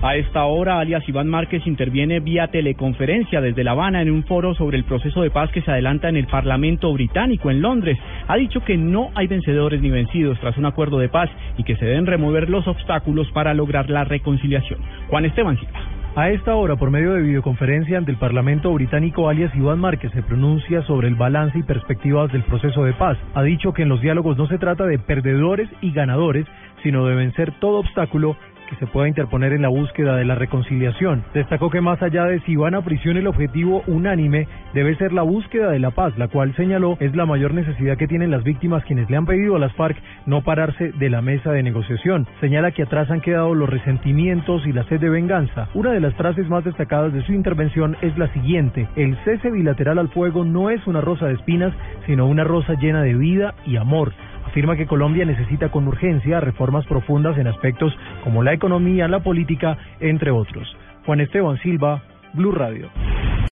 A esta hora, alias Iván Márquez interviene vía teleconferencia desde La Habana en un foro sobre el proceso de paz que se adelanta en el Parlamento británico en Londres. Ha dicho que no hay vencedores ni vencidos tras un acuerdo de paz y que se deben remover los obstáculos para lograr la reconciliación. Juan Esteban Silva. A esta hora, por medio de videoconferencia ante el Parlamento británico, alias Iván Márquez se pronuncia sobre el balance y perspectivas del proceso de paz. Ha dicho que en los diálogos no se trata de perdedores y ganadores, sino de vencer todo obstáculo que se pueda interponer en la búsqueda de la reconciliación. Destacó que más allá de si van a prisión el objetivo unánime debe ser la búsqueda de la paz, la cual señaló es la mayor necesidad que tienen las víctimas quienes le han pedido a las FARC no pararse de la mesa de negociación. Señala que atrás han quedado los resentimientos y la sed de venganza. Una de las frases más destacadas de su intervención es la siguiente, el cese bilateral al fuego no es una rosa de espinas, sino una rosa llena de vida y amor afirma que Colombia necesita con urgencia reformas profundas en aspectos como la economía, la política, entre otros. Juan Esteban Silva, Blue Radio.